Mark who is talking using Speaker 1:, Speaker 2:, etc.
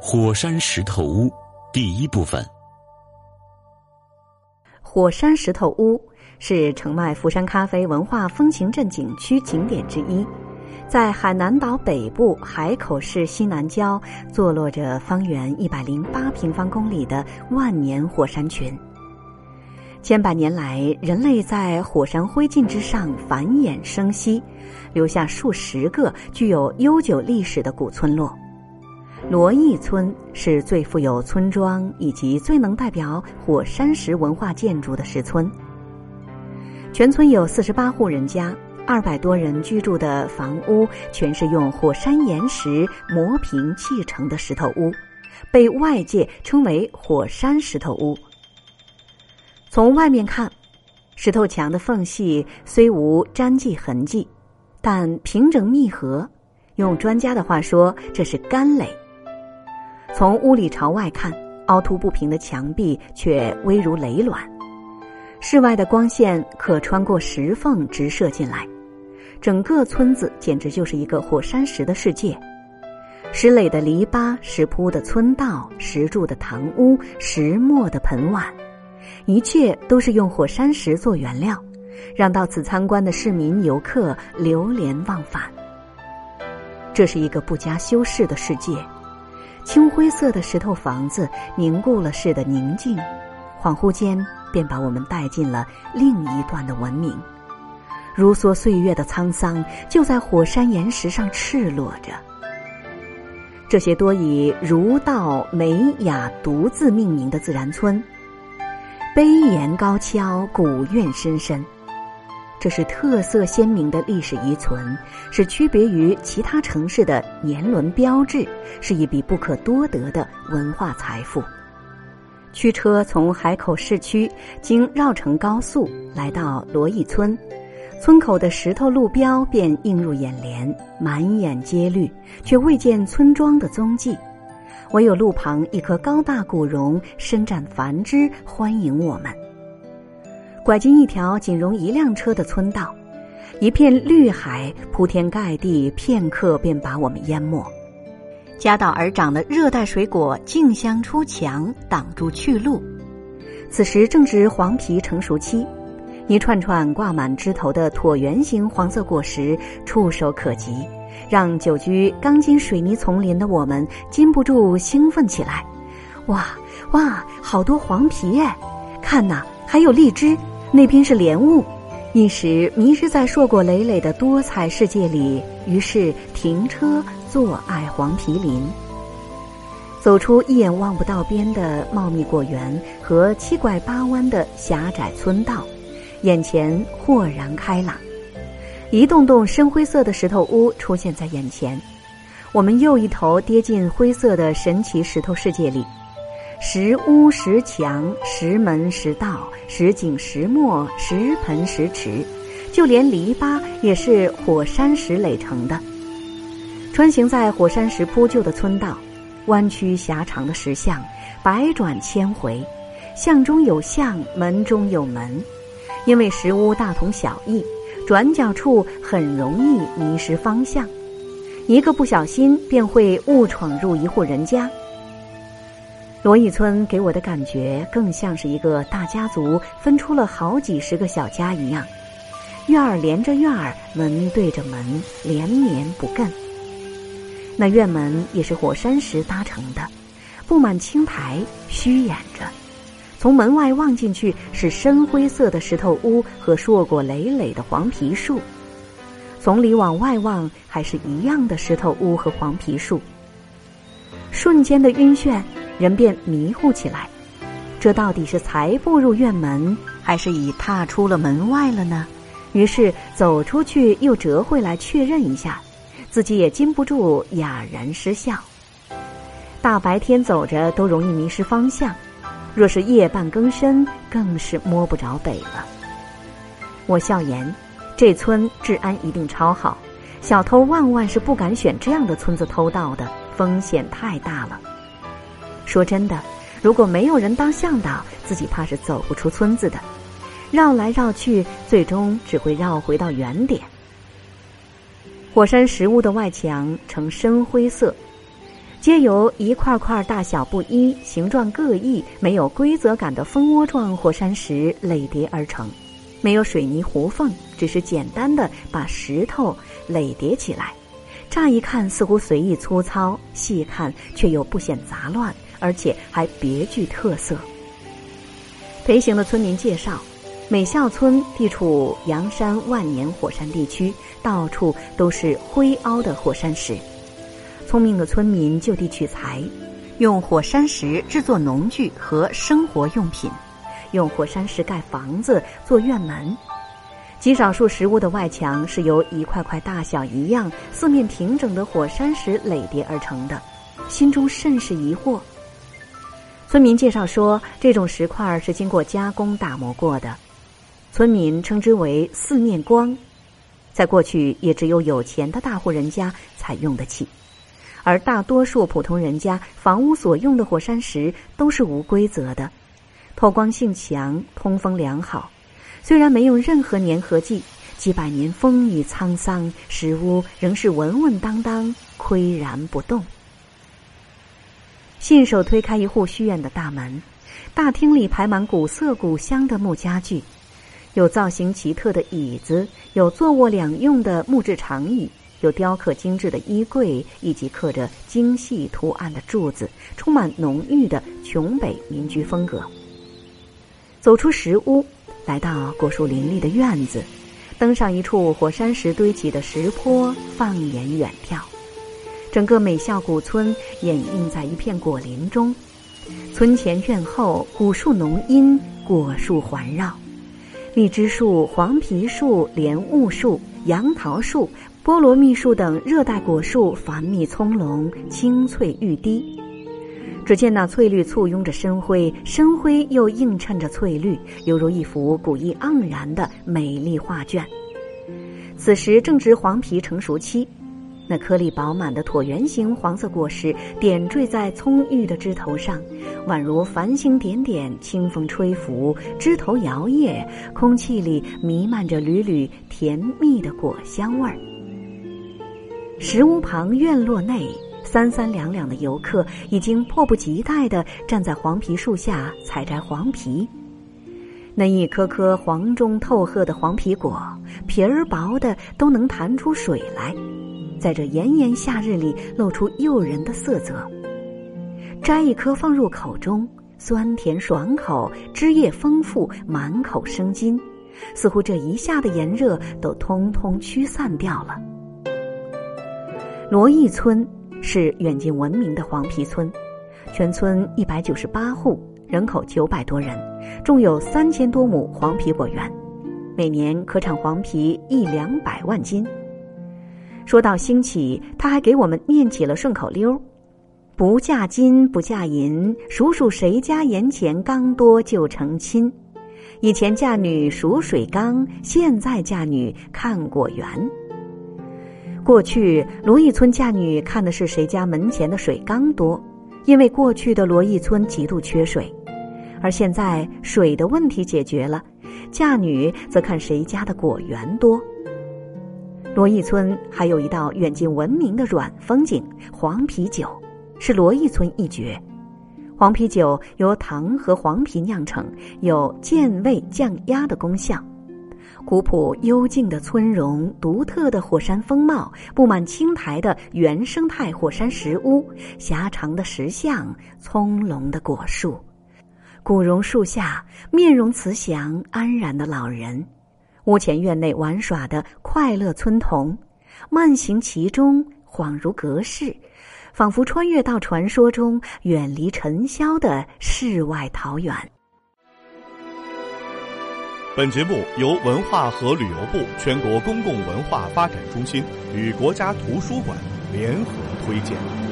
Speaker 1: 火山石头屋第一部分。
Speaker 2: 火山石头屋是澄迈福山咖啡文化风情镇景区景点之一，在海南岛北部海口市西南郊，坐落着方圆一百零八平方公里的万年火山群。千百年来，人类在火山灰烬之上繁衍生息，留下数十个具有悠久历史的古村落。罗邑村是最富有村庄以及最能代表火山石文化建筑的石村。全村有四十八户人家，二百多人居住的房屋全是用火山岩石磨平砌成的石头屋，被外界称为“火山石头屋”。从外面看，石头墙的缝隙虽无粘迹痕迹，但平整密合。用专家的话说，这是干垒。从屋里朝外看，凹凸不平的墙壁却微如雷卵。室外的光线可穿过石缝直射进来，整个村子简直就是一个火山石的世界。石垒的篱笆，石铺的村道，石柱的堂屋，石磨的盆碗。一切都是用火山石做原料，让到此参观的市民游客流连忘返。这是一个不加修饰的世界，青灰色的石头房子凝固了似的宁静，恍惚间便把我们带进了另一段的文明。如梭岁月的沧桑，就在火山岩石上赤裸着。这些多以儒道美雅独自命名的自然村。碑岩高跷，古韵深深，这是特色鲜明的历史遗存，是区别于其他城市的年轮标志，是一笔不可多得的文化财富。驱车从海口市区经绕城高速来到罗邑村，村口的石头路标便映入眼帘，满眼皆绿，却未见村庄的踪迹。唯有路旁一棵高大古榕伸展繁枝，欢迎我们。拐进一条仅容一辆车的村道，一片绿海铺天盖地，片刻便把我们淹没。夹道而长的热带水果竞相出墙，挡住去路。此时正值黄皮成熟期，一串串挂满枝头的椭圆形黄色果实触手可及。让久居钢筋水泥丛林的我们禁不住兴奋起来，哇哇，好多黄皮哎！看呐，还有荔枝，那边是莲雾。一时迷失在硕果累累的多彩世界里，于是停车坐爱黄皮林。走出一眼望不到边的茂密果园和七拐八弯的狭窄村道，眼前豁然开朗。一栋栋深灰色的石头屋出现在眼前，我们又一头跌进灰色的神奇石头世界里。石屋、石墙、石门、石道、石井、石磨、石盆、石池，就连篱笆也是火山石垒成的。穿行在火山石铺就的村道，弯曲狭长的石巷，百转千回，巷中有巷，门中有门，因为石屋大同小异。转角处很容易迷失方向，一个不小心便会误闯入一户人家。罗邑村给我的感觉更像是一个大家族分出了好几十个小家一样，院儿连着院儿，门对着门，连绵不艮。那院门也是火山石搭成的，布满青苔，虚掩着。从门外望进去，是深灰色的石头屋和硕果累累的黄皮树；从里往外望，还是一样的石头屋和黄皮树。瞬间的晕眩，人便迷糊起来。这到底是才步入院门，还是已踏出了门外了呢？于是走出去，又折回来确认一下，自己也禁不住哑然失笑。大白天走着都容易迷失方向。若是夜半更深，更是摸不着北了。我笑言：“这村治安一定超好，小偷万万是不敢选这样的村子偷盗的，风险太大了。”说真的，如果没有人当向导，自己怕是走不出村子的。绕来绕去，最终只会绕回到原点。火山石屋的外墙呈深灰色。皆由一块块大小不一、形状各异、没有规则感的蜂窝状火山石垒叠而成，没有水泥糊缝，只是简单的把石头垒叠起来。乍一看似乎随意粗糙，细看却又不显杂乱，而且还别具特色。陪行的村民介绍，美孝村地处阳山万年火山地区，到处都是灰凹的火山石。聪明的村民就地取材，用火山石制作农具和生活用品，用火山石盖房子做院门。极少数石屋的外墙是由一块块大小一样、四面平整的火山石垒叠而成的，心中甚是疑惑。村民介绍说，这种石块是经过加工打磨过的，村民称之为“四面光”。在过去，也只有有钱的大户人家才用得起，而大多数普通人家房屋所用的火山石都是无规则的，透光性强，通风良好。虽然没有任何粘合剂，几百年风雨沧桑，石屋仍是稳稳当当、岿然不动。信手推开一户虚院的大门，大厅里排满古色古香的木家具，有造型奇特的椅子，有坐卧两用的木质长椅，有雕刻精致的衣柜，以及刻着精细图案的柱子，充满浓郁的琼北民居风格。走出石屋，来到果树林立的院子，登上一处火山石堆起的石坡，放眼远眺。整个美孝古村掩映在一片果林中，村前院后古树浓荫，果树环绕，荔枝树、黄皮树、莲雾树、杨桃树、菠萝蜜树等热带果树繁密葱茏，青翠欲滴。只见那翠绿簇拥着深灰，深灰又映衬着翠绿，犹如一幅古意盎然的美丽画卷。此时正值黄皮成熟期。那颗粒饱满的椭圆形黄色果实点缀在葱郁的枝头上，宛如繁星点点，清风吹拂，枝头摇曳，空气里弥漫着缕缕甜蜜的果香味儿。石屋旁院落内，三三两两的游客已经迫不及待地站在黄皮树下采摘黄皮。那一颗颗黄中透褐的黄皮果，皮儿薄的都能弹出水来。在这炎炎夏日里，露出诱人的色泽。摘一颗放入口中，酸甜爽口，汁液丰富，满口生津，似乎这一下的炎热都通通驱散掉了。罗邑村是远近闻名的黄皮村，全村一百九十八户，人口九百多人，种有三千多亩黄皮果园，每年可产黄皮一两百万斤。说到兴起，他还给我们念起了顺口溜：“不嫁金不嫁银，数数谁家盐钱缸多就成亲。以前嫁女数水缸，现在嫁女看果园。过去罗邑村嫁女看的是谁家门前的水缸多，因为过去的罗邑村极度缺水，而现在水的问题解决了，嫁女则看谁家的果园多。”罗邑村还有一道远近闻名的软风景——黄啤酒，是罗邑村一绝。黄啤酒由糖和黄皮酿成，有健胃降压的功效。古朴幽静的村容，独特的火山风貌，布满青苔的原生态火山石屋，狭长的石像，葱茏的果树，古榕树下面容慈祥安然的老人。屋前院内玩耍的快乐村童，慢行其中，恍如隔世，仿佛穿越到传说中远离尘嚣的世外桃源。
Speaker 3: 本节目由文化和旅游部全国公共文化发展中心与国家图书馆联合推荐。